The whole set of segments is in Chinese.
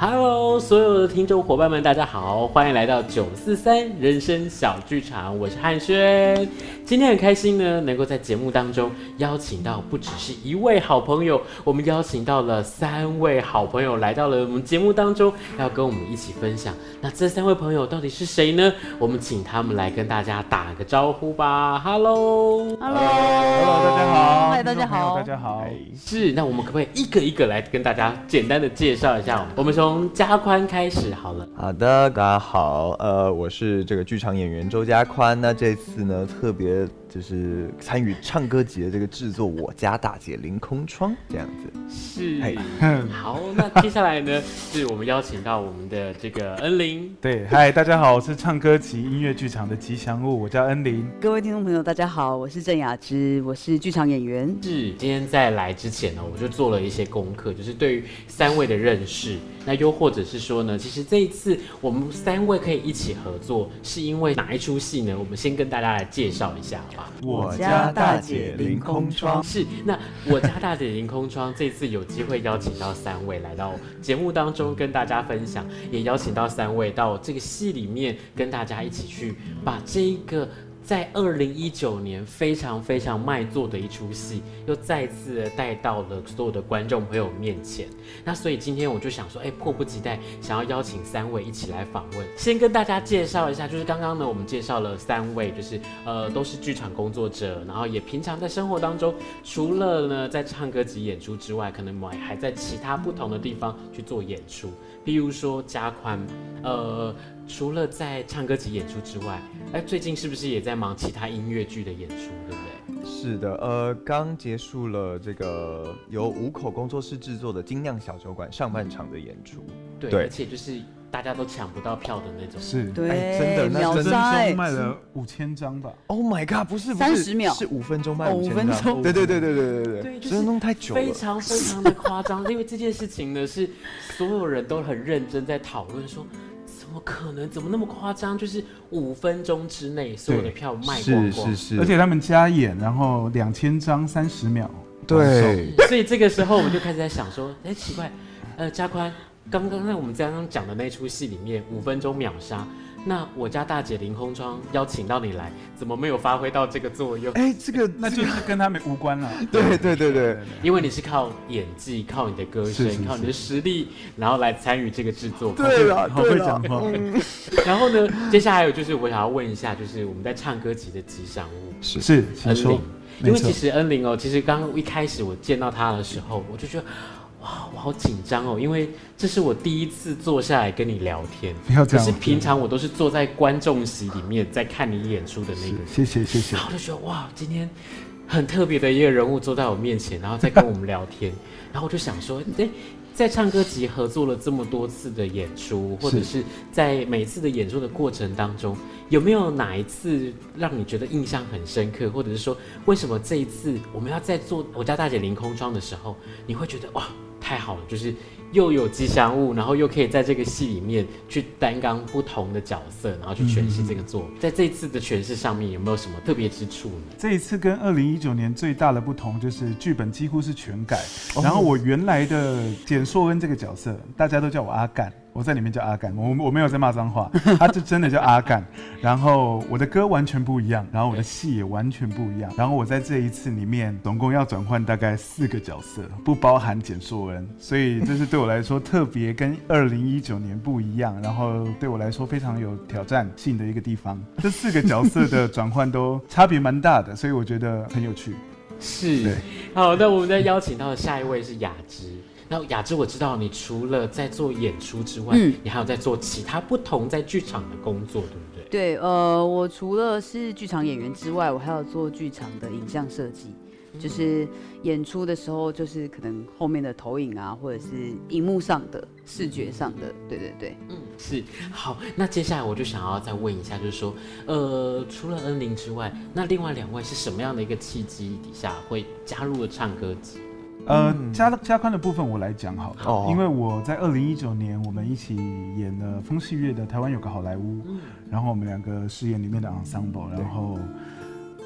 Hello，所有的听众伙伴们，大家好，欢迎来到九四三人生小剧场，我是汉轩。今天很开心呢，能够在节目当中邀请到不只是一位好朋友，我们邀请到了三位好朋友来到了我们节目当中，要跟我们一起分享。那这三位朋友到底是谁呢？我们请他们来跟大家打个招呼吧。Hello，Hello，Hello，大家好，嗨，大家好，大家好。是，那我们可不可以一个一个来跟大家简单的介绍一下？我们从从加宽开始好了。好的，大家好，呃，我是这个剧场演员周家宽。那这次呢，特别就是参与唱歌集的这个制作，我家大姐凌空窗这样子。是，好，那接下来呢，是我们邀请到我们的这个恩玲。对，嗨，大家好，我是唱歌集音乐剧场的吉祥物，我叫恩玲。各位听众朋友，大家好，我是郑雅芝，我是剧场演员。是，今天在来之前呢，我就做了一些功课，就是对于三位的认识。那又或者是说呢，其实这一次我们三位可以一起合作，是因为哪一出戏呢？我们先跟大家来介绍一下，好吧？我家大姐凌空窗。是，那我家大姐凌空窗这次有机会邀请到三位来到节目当中跟大家分享，也邀请到三位到这个戏里面跟大家一起去把这一个。在二零一九年非常非常卖座的一出戏，又再次带到了所有的观众朋友面前。那所以今天我就想说，哎，迫不及待想要邀请三位一起来访问。先跟大家介绍一下，就是刚刚呢，我们介绍了三位，就是呃都是剧场工作者，然后也平常在生活当中，除了呢在唱歌及演出之外，可能我还在其他不同的地方去做演出。比如说加宽，呃，除了在唱歌及演出之外，哎，最近是不是也在忙其他音乐剧的演出，对不对？是的，呃，刚结束了这个由五口工作室制作的精酿小酒馆上半场的演出，对，对，而且就是。大家都抢不到票的那种，是。对，欸、真的，那真的卖了五千张吧？Oh my god，不是，三十秒，是五分钟卖五千张，对对对对对对对，真的弄太久了，非常非常的夸张。因为这件事情呢，是所有人都很认真在讨论，说怎么可能，怎么那么夸张？就是五分钟之内所有的票卖光光，是是是，而且他们加演，然后两千张三十秒，对，所以这个时候我们就开始在想说，哎，奇怪，呃，加宽。刚刚在我们刚刚讲的那出戏里面，五分钟秒杀。那我家大姐凌空窗邀请到你来，怎么没有发挥到这个作用？哎，这个 那就是跟他们无关了。对对对对，因为你是靠演技、靠你的歌声、靠你的实力，然后来参与这个制作。对了，好会讲话。嗯、然后呢，接下来有就是我想要问一下，就是我们在唱歌集的吉祥物是是恩玲，因为其实恩玲哦，其实刚刚一开始我见到她的时候，我就觉得。好紧张哦，因为这是我第一次坐下来跟你聊天。不要这样。可是平常我都是坐在观众席里面在看你演出的那个。谢谢谢谢。然后我就觉得哇，今天很特别的一个人物坐在我面前，然后在跟我们聊天。然后我就想说，哎，在唱歌集合作了这么多次的演出，或者是在每次的演出的过程当中，有没有哪一次让你觉得印象很深刻，或者是说为什么这一次我们要在做我家大姐凌空窗的时候，你会觉得哇？太好了，就是又有吉祥物，然后又可以在这个戏里面去担纲不同的角色，然后去诠释这个作品。嗯、在这一次的诠释上面，有没有什么特别之处呢？这一次跟二零一九年最大的不同就是剧本几乎是全改，然后我原来的简硕恩这个角色，大家都叫我阿干。我在里面叫阿干，我我没有在骂脏话，他就真的叫阿干。然后我的歌完全不一样，然后我的戏也完全不一样。然后我在这一次里面总共要转换大概四个角色，不包含简硕文，所以这是对我来说特别跟 二零一九年不一样，然后对我来说非常有挑战性的一个地方。这四个角色的转换都差别蛮大的，所以我觉得很有趣。是，对好，那我们再邀请到的下一位是雅芝。那雅芝，我知道你除了在做演出之外，嗯，你还有在做其他不同在剧场的工作，对不对？对，呃，我除了是剧场演员之外，我还要做剧场的影像设计，嗯、就是演出的时候，就是可能后面的投影啊，或者是荧幕上的视觉上的，对对对，嗯，是。好，那接下来我就想要再问一下，就是说，呃，除了恩玲之外，那另外两位是什么样的一个契机底下会加入了唱歌集？呃，加加宽的部分我来讲好了，哦、因为我在二零一九年我们一起演了风细月的《台湾有个好莱坞》，嗯、然后我们两个饰演里面的 ensemble，然后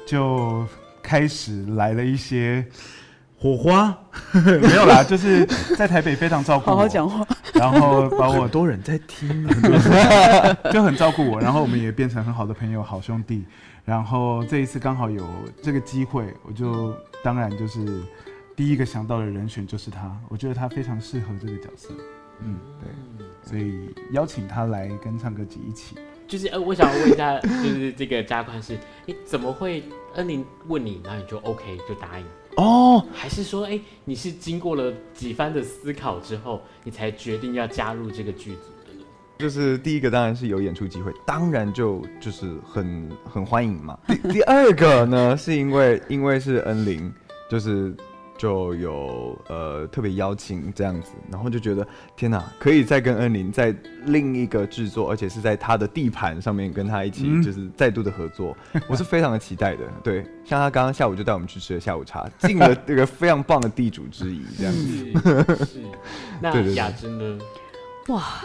就开始来了一些火花，没有啦，就是在台北非常照顾我，好好讲话，然后把我很多人在听，就很照顾我，然后我们也变成很好的朋友、好兄弟。然后这一次刚好有这个机会，我就当然就是第一个想到的人选就是他，我觉得他非常适合这个角色。嗯，对，所以邀请他来跟唱歌集一起。就是呃，我想要问一下，就是这个加宽是，你怎么会恩玲问你，然后你就 OK 就答应？哦，还是说，哎，你是经过了几番的思考之后，你才决定要加入这个剧组的呢？就是第一个当然是有演出机会，当然就就是很很欢迎嘛。第第二个呢，是因为因为是恩玲，就是。就有呃特别邀请这样子，然后就觉得天哪，可以再跟恩宁在另一个制作，而且是在他的地盘上面跟他一起就是再度的合作，嗯、我是非常的期待的。对，像他刚刚下午就带我们去吃了下午茶，进了这个非常棒的地主之谊这样子。是，是那 雅芝呢？哇。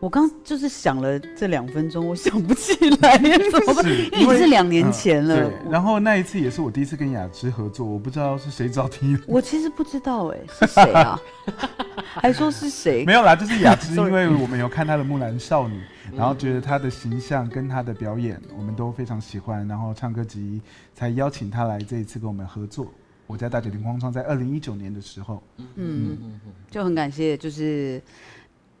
我刚就是想了这两分钟，我想不起来怎么办？因为是两年前了。对，然后那一次也是我第一次跟雅芝合作，我不知道是谁找的。我其实不知道哎，是谁啊？还说是谁？没有啦，就是雅芝，因为我们有看她的《木兰少女》，然后觉得她的形象跟她的表演我们都非常喜欢，然后唱歌集才邀请她来这一次跟我们合作。我家大姐林空窗在二零一九年的时候，嗯嗯嗯，就很感谢，就是。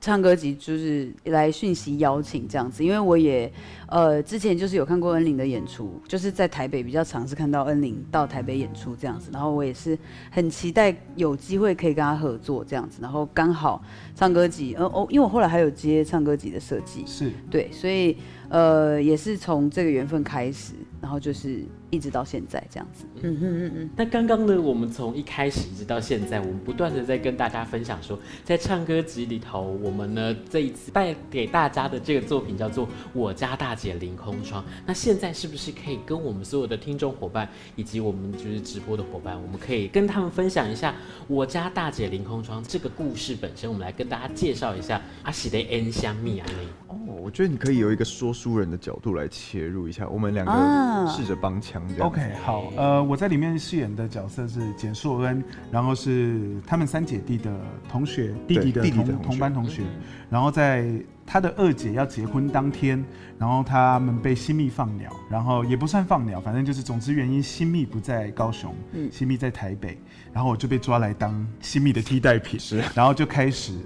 唱歌集就是来讯息邀请这样子，因为我也呃之前就是有看过恩玲的演出，就是在台北比较常是看到恩玲到台北演出这样子，然后我也是很期待有机会可以跟他合作这样子，然后刚好唱歌集，呃哦，因为我后来还有接唱歌集的设计，是对，所以呃也是从这个缘分开始，然后就是。一直到现在这样子，嗯嗯嗯嗯。那刚刚呢，我们从一开始一直到现在，我们不断的在跟大家分享说，在唱歌集里头，我们呢这一次带给大家的这个作品叫做《我家大姐凌空窗》。那现在是不是可以跟我们所有的听众伙伴，以及我们就是直播的伙伴，我们可以跟他们分享一下《我家大姐凌空窗》这个故事本身？我们来跟大家介绍一下阿喜的 N 香蜜啊。哦，我觉得你可以有一个说书人的角度来切入一下，我们两个试着帮腔。OK，好，呃，我在里面饰演的角色是简硕恩，然后是他们三姐弟的同学，弟弟的同弟弟的同，同班同学，嗯、然后在他的二姐要结婚当天，然后他们被新密放鸟，然后也不算放鸟，反正就是总之原因，新密不在高雄，嗯，新密在台北，然后我就被抓来当新密的替代品，是，然后就开始，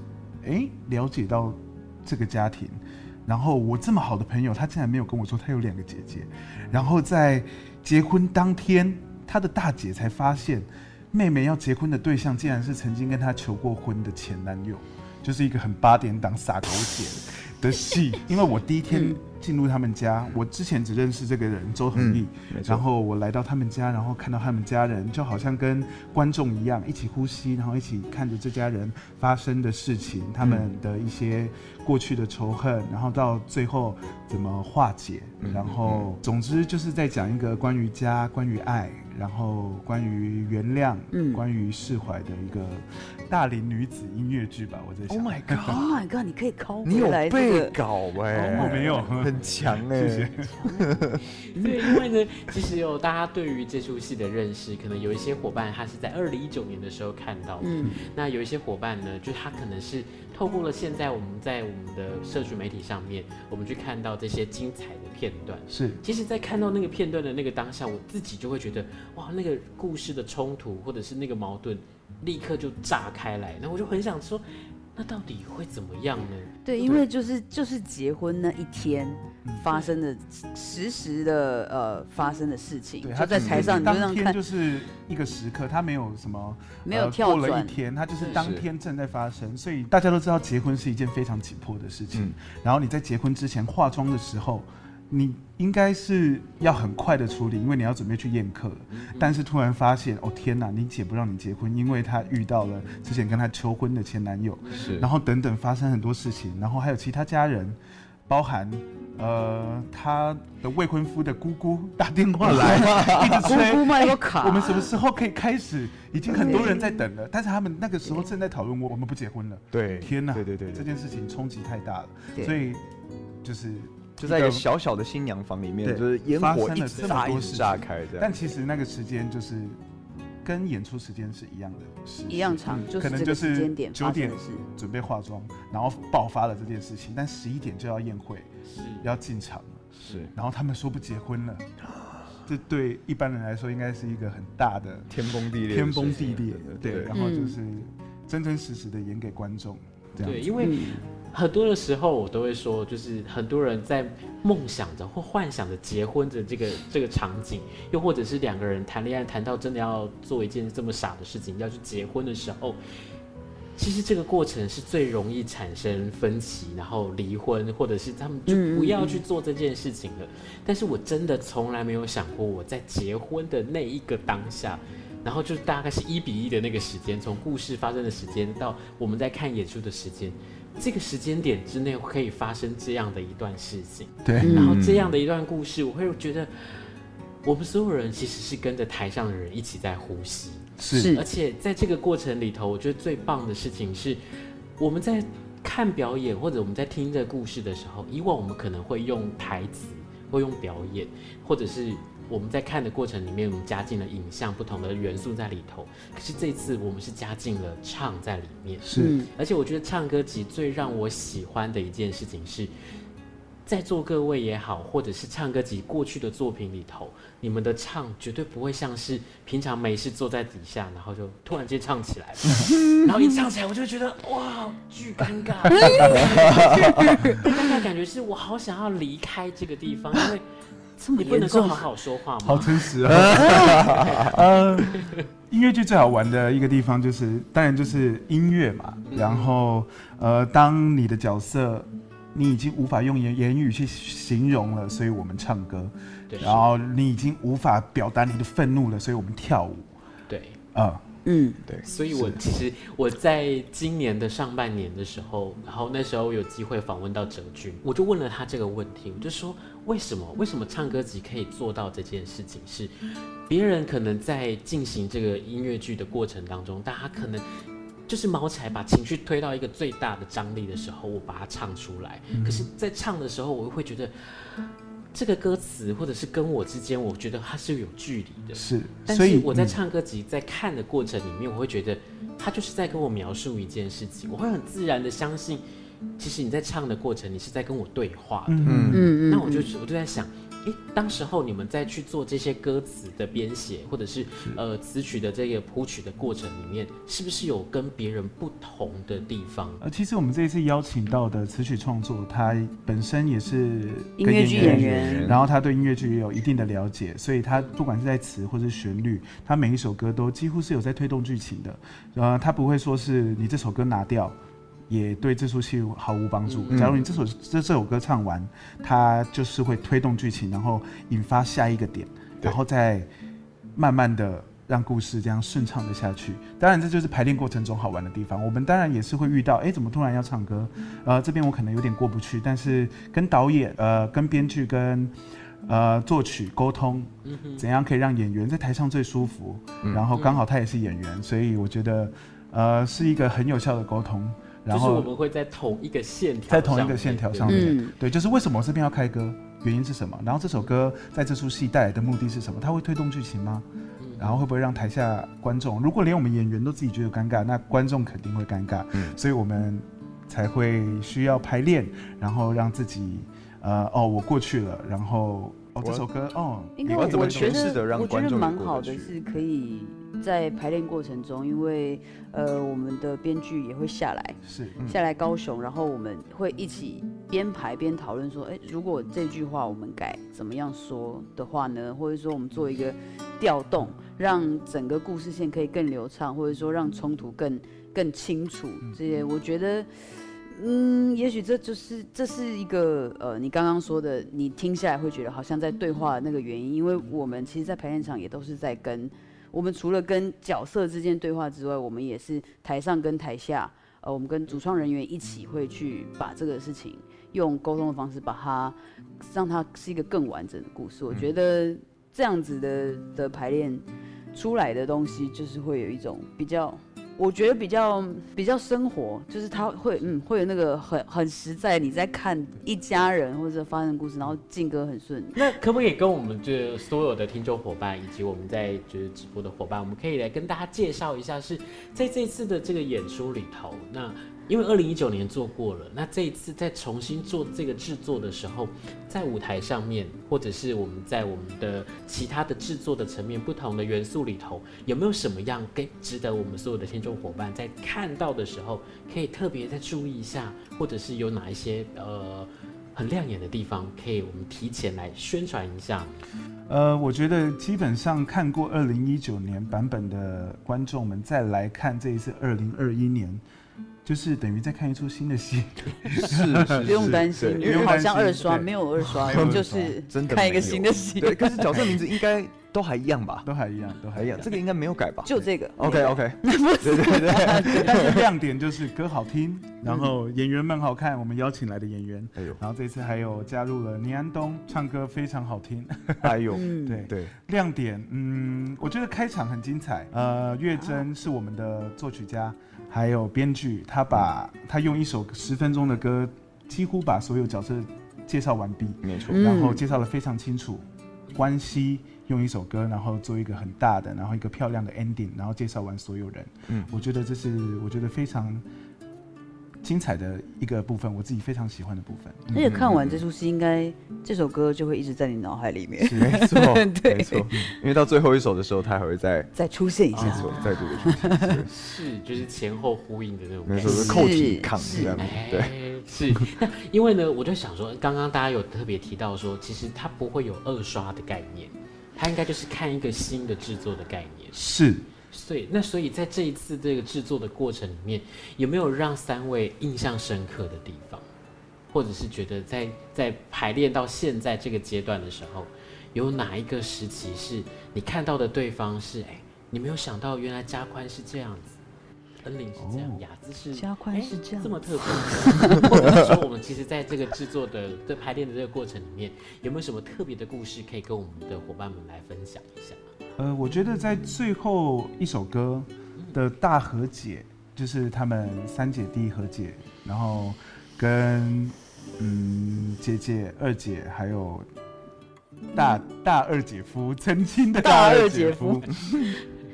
哎，了解到这个家庭，然后我这么好的朋友，他竟然没有跟我说他有两个姐姐，然后在。结婚当天，他的大姐才发现，妹妹要结婚的对象竟然是曾经跟他求过婚的前男友，就是一个很八点档撒狗血的戏。因为我第一天进入他们家，我之前只认识这个人周恒毅，然后我来到他们家，然后看到他们家人，就好像跟观众一样，一起呼吸，然后一起看着这家人发生的事情，他们的一些。过去的仇恨，然后到最后怎么化解，然后总之就是在讲一个关于家、关于爱，然后关于原谅、嗯，关于释怀的一个大龄女子音乐剧吧。我在想，Oh my God，Oh my God，你可以抠你有背稿哎、欸，我没有，很强哎、欸，对，因为呢，其实有大家对于这出戏的认识，可能有一些伙伴他是在二零一九年的时候看到的，嗯，那有一些伙伴呢，就他可能是。透过了现在我们在我们的社群媒体上面，我们去看到这些精彩的片段。是，其实，在看到那个片段的那个当下，我自己就会觉得，哇，那个故事的冲突或者是那个矛盾，立刻就炸开来。那我就很想说。那到底会怎么样呢？对，因为就是就是结婚那一天发生的实时的呃发生的事情，对，他在台上，你就让看就是一个时刻，他没有什么没有跳转，过了一天，他就是当天正在发生，所以大家都知道结婚是一件非常紧迫的事情。嗯，然后你在结婚之前化妆的时候。你应该是要很快的处理，因为你要准备去宴客。但是突然发现，哦天哪，你姐不让你结婚，因为她遇到了之前跟她求婚的前男友。是。然后等等发生很多事情，然后还有其他家人，包含呃她的未婚夫的姑姑打电话来，一直催。姑姑卖个卡。我们什么时候可以开始？已经很多人在等了，但是他们那个时候正在讨论我，我们不结婚了。对。天哪。对对对。这件事情冲击太大了，所以就是。就在一个小小的新娘房里面，就是烟火一直炸一直炸开，但其实那个时间就是跟演出时间是一样的时，一样长，可能就就是九点准备化妆，然后爆发了这件事情，但十一点就要宴会，是要进场了，是。然后他们说不结婚了，这对一般人来说应该是一个很大的天崩地裂天，崩地裂，对，然后就是真真实实的演给观众，这样对，因为嗯很多的时候我都会说，就是很多人在梦想着或幻想着结婚的这个这个场景，又或者是两个人谈恋爱谈到真的要做一件这么傻的事情，要去结婚的时候，其实这个过程是最容易产生分歧，然后离婚，或者是他们就不要去做这件事情了。但是我真的从来没有想过，我在结婚的那一个当下。然后就大概是一比一的那个时间，从故事发生的时间到我们在看演出的时间，这个时间点之内可以发生这样的一段事情，对，然后这样的一段故事，我会觉得我们所有人其实是跟着台上的人一起在呼吸，是。是而且在这个过程里头，我觉得最棒的事情是我们在看表演或者我们在听这个故事的时候，以往我们可能会用台词，会用表演，或者是。我们在看的过程里面，我们加进了影像不同的元素在里头。可是这次我们是加进了唱在里面，是嗯而且我觉得唱歌集最让我喜欢的一件事情是，在座各位也好，或者是唱歌集过去的作品里头，你们的唱绝对不会像是平常没事坐在底下，然后就突然间唱起来，然后一唱起来我就觉得哇，巨尴尬，尴尬感觉是我好想要离开这个地方，因为。这么你不能严重够好好说话吗？好诚实啊！呃，音乐剧最好玩的一个地方就是，当然就是音乐嘛。然后，呃，当你的角色你已经无法用言言语去形容了，所以我们唱歌。对，然后你已经无法表达你的愤怒了，所以我们跳舞。对。啊、嗯，对，所以我其实我在今年的上半年的时候，然后那时候有机会访问到哲君，我就问了他这个问题，我就说为什么为什么唱歌集可以做到这件事情？是别人可能在进行这个音乐剧的过程当中，大家可能就是毛起来把情绪推到一个最大的张力的时候，我把它唱出来。可是，在唱的时候，我又会觉得。这个歌词，或者是跟我之间，我觉得它是有距离的。是，但是我在唱歌集在看的过程里面，我会觉得他就是在跟我描述一件事情，我会很自然的相信，其实你在唱的过程，你是在跟我对话的。嗯嗯嗯，那我就我就在想，诶，当时候你们在去做这些歌词的编写，或者是呃词曲的这个谱曲的过程里面，是不是有跟别人不同的地方？呃，其实我们这一次邀请到的词曲创作，他本身也是音乐剧演员，然后他对音乐剧也有一定的了解，所以他不管是在词或是旋律，他每一首歌都几乎是有在推动剧情的。呃，他不会说是你这首歌拿掉，也对这出戏毫无帮助。假如你这首这这首歌唱完，它就是会推动剧情，然后引发下一个点，然后再慢慢的。让故事这样顺畅的下去，当然这就是排练过程中好玩的地方。我们当然也是会遇到，哎，怎么突然要唱歌？呃，这边我可能有点过不去，但是跟导演、呃，跟编剧、跟呃作曲沟通，怎样可以让演员在台上最舒服？然后刚好他也是演员，所以我觉得，呃，是一个很有效的沟通。然后就是我们会在同一个线条，在同一个线条上面，嗯、对，就是为什么我这边要开歌，原因是什么？然后这首歌在这出戏带来的目的是什么？它会推动剧情吗？然后会不会让台下观众，如果连我们演员都自己觉得尴尬，那观众肯定会尴尬。嗯，所以我们才会需要排练，然后让自己，呃，哦，我过去了，然后哦，这首歌哦，应该我觉得我觉得蛮好的，是可以在排练过程中，因为呃，我们的编剧也会下来，是、嗯、下来高雄，然后我们会一起边排边讨论说，哎，如果这句话我们改怎么样说的话呢？或者说我们做一个调动。让整个故事线可以更流畅，或者说让冲突更更清楚，这些我觉得，嗯，也许这就是这是一个呃，你刚刚说的，你听下来会觉得好像在对话的那个原因，因为我们其实，在排练场也都是在跟我们除了跟角色之间对话之外，我们也是台上跟台下，呃，我们跟主创人员一起会去把这个事情用沟通的方式把它让它是一个更完整的故事，我觉得。这样子的的排练出来的东西，就是会有一种比较我觉得比较比较生活，就是他会嗯会有那个很很实在，你在看一家人或者发生的故事，然后进歌很顺。那可不可以跟我们这所有的听众伙伴以及我们在就是直播的伙伴，我们可以来跟大家介绍一下，是在这次的这个演出里头，那。因为二零一九年做过了，那这一次再重新做这个制作的时候，在舞台上面，或者是我们在我们的其他的制作的层面，不同的元素里头，有没有什么样跟值得我们所有的听众伙伴在看到的时候，可以特别再注意一下，或者是有哪一些呃很亮眼的地方，可以我们提前来宣传一下？呃，我觉得基本上看过二零一九年版本的观众们再来看这一次二零二一年。就是等于在看一出新的戏，是，是，不用担心，因为好像二刷没有二刷，就是真的看一个新的戏。对，可是角色名字应该都还一样吧？都还一样，都还一样。这个应该没有改吧？就这个。OK OK。对对对。但是亮点就是歌好听，然后演员们好看，我们邀请来的演员，哎呦，然后这次还有加入了倪安东，唱歌非常好听，哎呦，对对。亮点，嗯，我觉得开场很精彩。呃，月珍是我们的作曲家。还有编剧，他把他用一首十分钟的歌，几乎把所有角色介绍完毕，没错，然后介绍的非常清楚，关系用一首歌，然后做一个很大的，然后一个漂亮的 ending，然后介绍完所有人，嗯，我觉得这是我觉得非常。精彩的一个部分，我自己非常喜欢的部分。而且看完这出戏，应该这首歌就会一直在你脑海里面。没错，对，没错。因为到最后一首的时候，它还会再再出现一下，再度的出现。是，就是前后呼应的那种。没错，是扣题抗这样。对，是。那 因为呢，我就想说，刚刚大家有特别提到说，其实它不会有二刷的概念，它应该就是看一个新的制作的概念。是。所以，那所以在这一次这个制作的过程里面，有没有让三位印象深刻的地方，或者是觉得在在排练到现在这个阶段的时候，有哪一个时期是你看到的对方是哎，你没有想到原来加宽是这样子，是这样，雅姿是加宽是这样。这么特别，或者是说我们其实在这个制作的在排练的这个过程里面，有没有什么特别的故事可以跟我们的伙伴们来分享一下？呃，我觉得在最后一首歌的大和解，就是他们三姐弟和解，然后跟嗯姐姐、二姐还有大大二姐夫曾经的大二姐夫，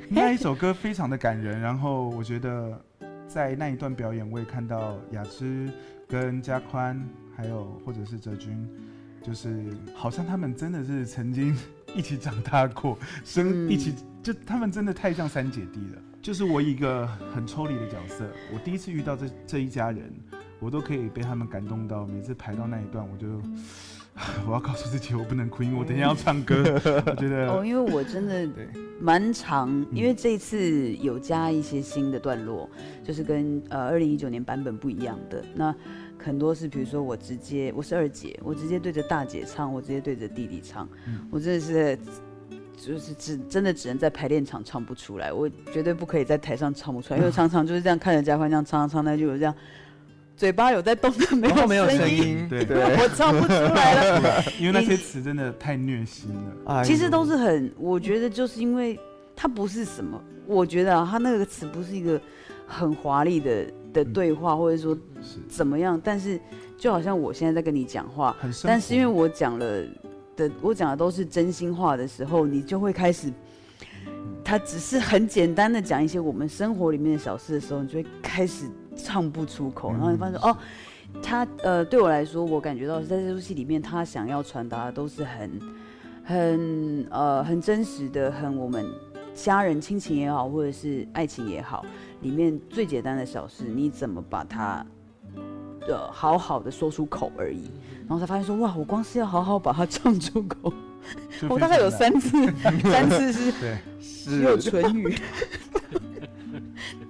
那一首歌非常的感人。然后我觉得在那一段表演，我也看到雅芝跟家宽，还有或者是哲君，就是好像他们真的是曾经。一起长大过，生一起，就他们真的太像三姐弟了。就是我一个很抽离的角色，我第一次遇到这这一家人，我都可以被他们感动到。每次排到那一段，我就 我要告诉自己，我不能哭，因为我等一下要唱歌。我觉得哦，因为我真的蛮长，因为这一次有加一些新的段落，就是跟呃二零一九年版本不一样的那。很多是，比如说我直接我是二姐，我直接对着大姐唱，我直接对着弟弟唱，嗯、我真的是就是只真的只能在排练场唱不出来，我绝对不可以在台上唱不出来，因为常常就是这样看着嘉宽这样唱唱，那就有这样嘴巴有在动的，没有没有声音，对 对，我唱不出来了，因为那些词真的太虐心了。其实都是很，我觉得就是因为它不是什么，我觉得啊，它那个词不是一个很华丽的。的对话，或者说怎么样，但是就好像我现在在跟你讲话，但是因为我讲了的，我讲的都是真心话的时候，你就会开始，他只是很简单的讲一些我们生活里面的小事的时候，你就会开始唱不出口，然后你发现哦，他呃对我来说，我感觉到在这出戏里面，他想要传达的都是很很呃很真实的，很我们家人亲情也好，或者是爱情也好。里面最简单的小事，你怎么把它，呃，好好的说出口而已，然后才发现说，哇，我光是要好好把它唱出口，我大概有三次，三次是，对，只有唇语。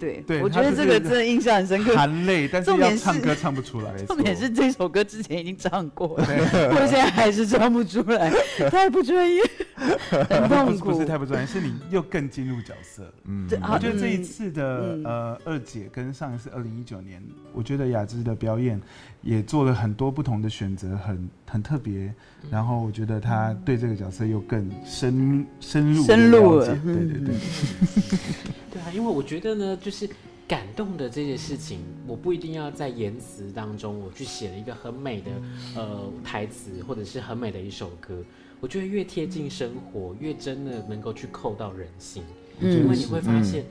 对，对我觉得这个真的印象很深刻。含泪，但是要唱歌唱不出来。重点是这首歌之前已经唱过了，我现在还是唱不出来，太不专业，很痛苦。不是太不专业，是你又更进入角色。嗯，我觉得这一次的呃二姐跟上一次二零一九年，我觉得雅芝的表演也做了很多不同的选择，很很特别。然后我觉得他对这个角色又更深深入深入了。对对对。对啊，因为我觉得呢，就是感动的这件事情，我不一定要在言辞当中我去写了一个很美的呃台词，或者是很美的一首歌。我觉得越贴近生活，越真的能够去扣到人心，嗯、因为你会发现，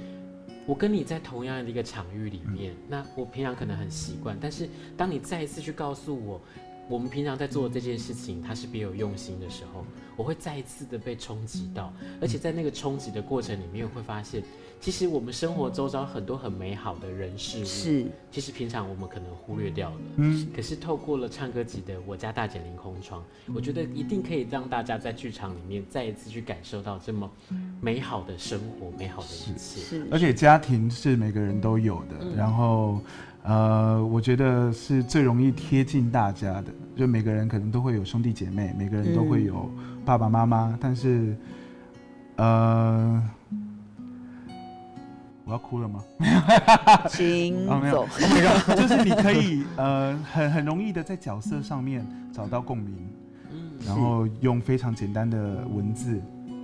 我跟你在同样的一个场域里面，嗯、那我平常可能很习惯，但是当你再一次去告诉我，我们平常在做的这件事情，它是别有用心的时候，我会再一次的被冲击到，而且在那个冲击的过程里面，会发现。其实我们生活周遭很多很美好的人事物，是其实平常我们可能忽略掉了。嗯，可是透过了唱歌集的《我家大姐凌空窗》，我觉得一定可以让大家在剧场里面再一次去感受到这么美好的生活、美好的一切。是，而且家庭是每个人都有的，嗯、然后呃，我觉得是最容易贴近大家的。就每个人可能都会有兄弟姐妹，每个人都会有爸爸妈妈，嗯、但是呃。我要哭了吗？请走。没有，就是你可以呃很很容易的在角色上面找到共鸣，嗯，然后用非常简单的文字，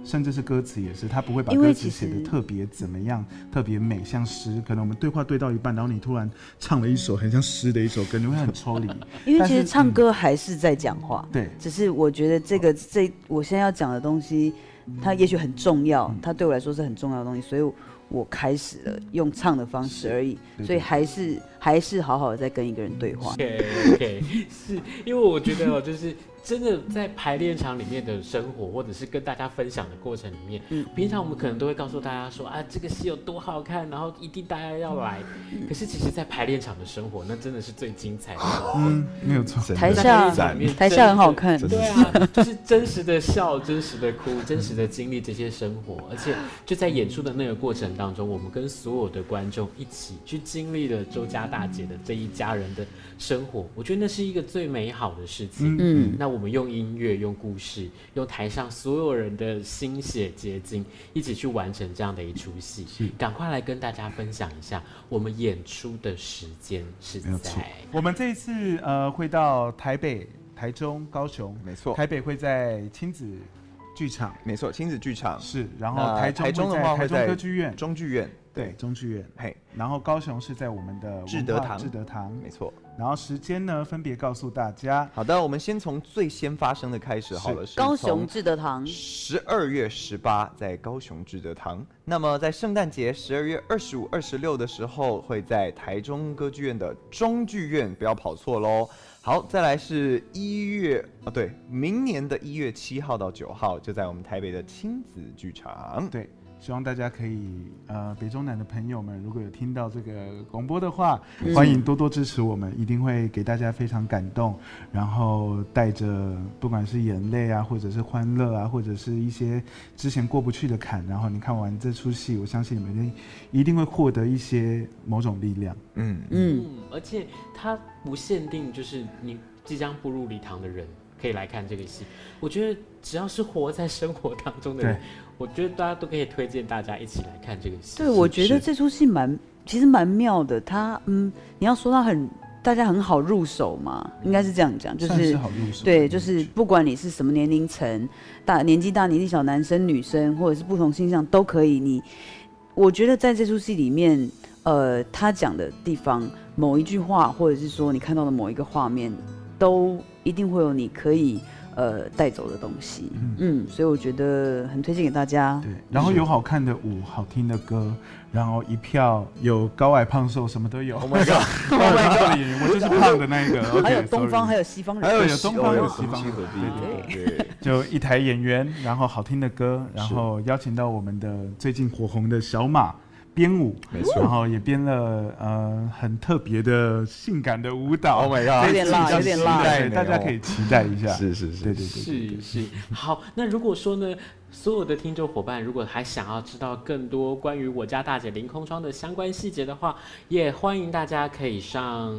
甚至是歌词也是，他不会把歌词写的特别怎么样，特别美，像诗。可能我们对话对到一半，然后你突然唱了一首很像诗的一首歌，你会很抽离。因为其实唱歌还是在讲话，对、嗯，只是我觉得这个这我现在要讲的东西，它也许很重要，它对我来说是很重要的东西，所以。我开始了用唱的方式而已，所以还是还是好好的在跟一个人对话。OK OK，是因为我觉得哦，就是。真的在排练场里面的生活，或者是跟大家分享的过程里面，嗯，平常我们可能都会告诉大家说啊，这个戏有多好看，然后一定大家要来。可是其实，在排练场的生活，那真的是最精彩的。嗯，没有错。台下台下很好看，对啊，就是真实的笑，真实的哭，真实的经历这些生活，而且就在演出的那个过程当中，我们跟所有的观众一起去经历了周家大姐的这一家人的生活，我觉得那是一个最美好的事情。嗯，那我。我们用音乐、用故事、用台上所有人的心血结晶，一起去完成这样的一出戏。赶快来跟大家分享一下我们演出的时间是在。我们这一次呃会到台北、台中、高雄，没错。台北会在亲子剧场，没错，亲子剧场是。然后台中台中的话会在歌剧院、中剧院。对，中剧院，嘿，然后高雄是在我们的志德堂，志德堂，没错。然后时间呢，分别告诉大家。好的，我们先从最先发生的开始好了，是高雄志德堂，十二月十八在高雄志德堂。那么在圣诞节十二月二十五、二十六的时候，会在台中歌剧院的中剧院，不要跑错喽。好，再来是一月哦，对，明年的一月七号到九号，就在我们台北的亲子剧场，对。希望大家可以，呃，北中南的朋友们，如果有听到这个广播的话，嗯、欢迎多多支持我们，一定会给大家非常感动，然后带着不管是眼泪啊，或者是欢乐啊，或者是一些之前过不去的坎，然后你看完这出戏，我相信你们一定会获得一些某种力量。嗯嗯，而且它不限定，就是你即将步入礼堂的人可以来看这个戏，我觉得只要是活在生活当中的人。我觉得大家都可以推荐大家一起来看这个戏。对，我觉得这出戏蛮，其实蛮妙的。它，嗯，你要说它很，大家很好入手嘛，应该是这样讲，就是，好入手。对，就是不管你是什么年龄层，大年纪大年纪小，男生女生，或者是不同性向都可以。你，我觉得在这出戏里面，呃，他讲的地方某一句话，或者是说你看到的某一个画面，都一定会有你可以。呃，带走的东西，嗯，嗯，所以我觉得很推荐给大家。对，然后有好看的舞，好听的歌，然后一票有高矮胖瘦，什么都有。Oh my god！Oh my god！我就是胖的那一个。还有东方，还有西方人。还有有东方，有西方。对对对。就一台演员，然后好听的歌，然后邀请到我们的最近火红的小马。编舞，没错，然后也编了呃很特别的性感的舞蹈，Oh my God，有点辣，有点辣，对大家可以期待一下。是是是，对对对，是是。好，那如果说呢，所有的听众伙伴如果还想要知道更多关于我家大姐凌空窗的相关细节的话，也欢迎大家可以上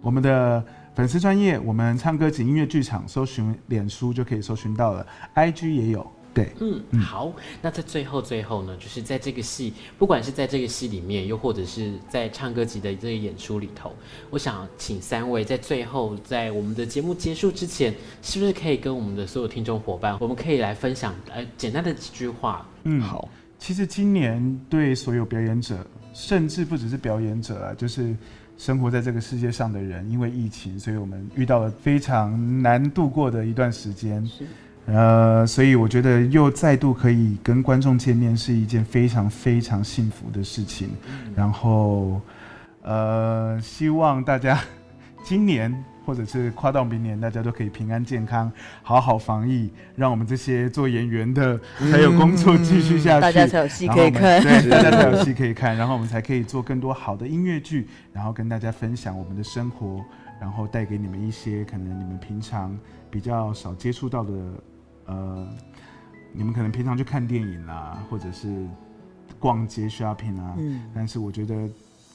我们的粉丝专业，我们唱歌及音乐剧场，搜寻脸书就可以搜寻到了，IG 也有。对，嗯，好，那在最后最后呢，就是在这个戏，不管是在这个戏里面，又或者是在唱歌集的这个演出里头，我想请三位在最后，在我们的节目结束之前，是不是可以跟我们的所有听众伙伴，我们可以来分享，呃，简单的几句话。嗯，好，其实今年对所有表演者。甚至不只是表演者啊，就是生活在这个世界上的人，因为疫情，所以我们遇到了非常难度过的一段时间。是，呃，所以我觉得又再度可以跟观众见面，是一件非常非常幸福的事情。嗯、然后，呃，希望大家今年。或者是跨到明年，大家都可以平安健康，好好防疫，让我们这些做演员的还有工作继续下去，大家才有戏可以看，对，大家才有戏可以看，然后 我们才可以做更多好的音乐剧，然后跟大家分享我们的生活，然后带给你们一些可能你们平常比较少接触到的，呃，你们可能平常去看电影啊，或者是逛街 shopping 啊，嗯，但是我觉得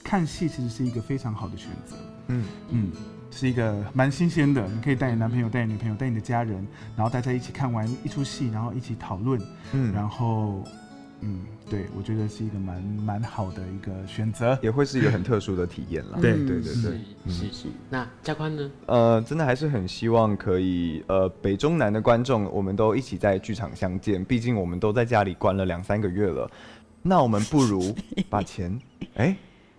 看戏其实是一个非常好的选择，嗯。嗯。是一个蛮新鲜的，你可以带你男朋友、带你女朋友、带你的家人，然后大家一起看完一出戏，然后一起讨论，嗯，然后，嗯，对，我觉得是一个蛮蛮好的一个选择，也会是一个很特殊的体验了。对对对对，是是。那加宽呢？呃，真的还是很希望可以，呃，北中南的观众，我们都一起在剧场相见。毕竟我们都在家里关了两三个月了，那我们不如把钱，哎。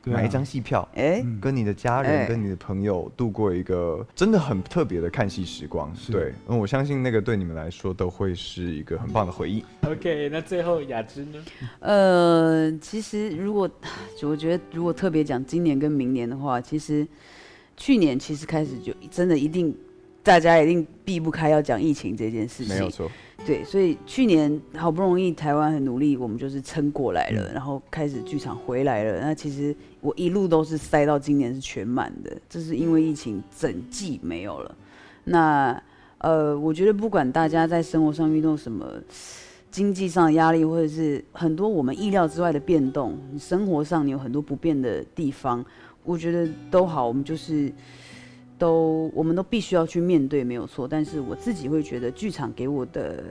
买一张戏票，哎，跟你的家人、跟你的朋友度过一个真的很特别的看戏时光。对，嗯，我相信那个对你们来说都会是一个很棒的回忆。OK，那最后雅芝呢？呃，其实如果我觉得如果特别讲今年跟明年的话，其实去年其实开始就真的一定大家一定避不开要讲疫情这件事情，没有错。对，所以去年好不容易台湾很努力，我们就是撑过来了，嗯、然后开始剧场回来了。那其实我一路都是塞到今年是全满的，这是因为疫情整季没有了。那呃，我觉得不管大家在生活上遇到什么经济上的压力，或者是很多我们意料之外的变动，你生活上你有很多不便的地方，我觉得都好，我们就是。都，我们都必须要去面对，没有错。但是我自己会觉得，剧场给我的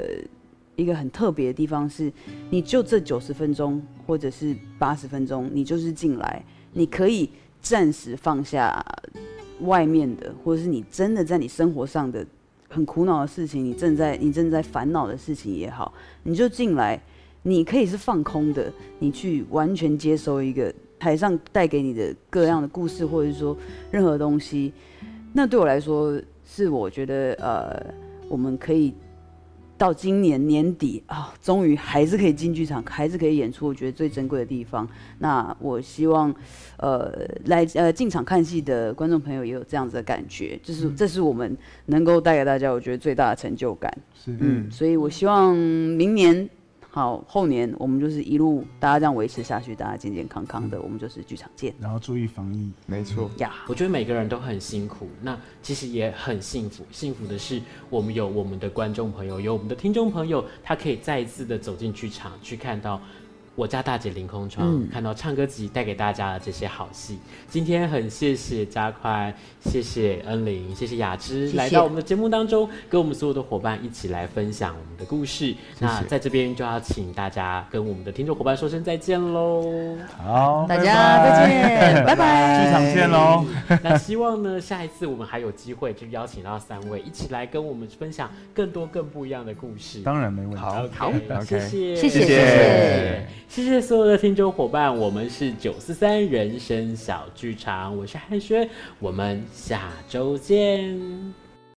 一个很特别的地方是，你就这九十分钟，或者是八十分钟，你就是进来，你可以暂时放下外面的，或者是你真的在你生活上的很苦恼的事情，你正在你正在烦恼的事情也好，你就进来，你可以是放空的，你去完全接收一个台上带给你的各样的故事，或者是说任何东西。那对我来说，是我觉得呃，我们可以到今年年底啊，终于还是可以进剧场，还是可以演出，我觉得最珍贵的地方。那我希望，呃，来呃进场看戏的观众朋友也有这样子的感觉，就是这是我们能够带给大家，我觉得最大的成就感。是，嗯，所以我希望明年。好，后年我们就是一路大家这样维持下去，大家健健康康的，我们就是剧场见。然后注意防疫，没错呀。我觉得每个人都很辛苦，那其实也很幸福。幸福的是，我们有我们的观众朋友，有我们的听众朋友，他可以再一次的走进剧场去看到。我家大姐凌空窗，嗯、看到唱歌集带给大家的这些好戏。今天很谢谢加宽，谢谢恩玲，谢谢雅芝来到我们的节目当中，跟我们所有的伙伴一起来分享我们的故事。谢谢。那在这边就要请大家跟我们的听众伙伴说声再见喽。好，大家再见，拜拜，剧场见喽。那希望呢，下一次我们还有机会就邀请到三位一起来跟我们分享更多更不一样的故事。当然没问题。好，好，谢谢，谢谢，谢谢。谢谢所有的听众伙伴，我们是九四三人生小剧场，我是汉轩，我们下周见。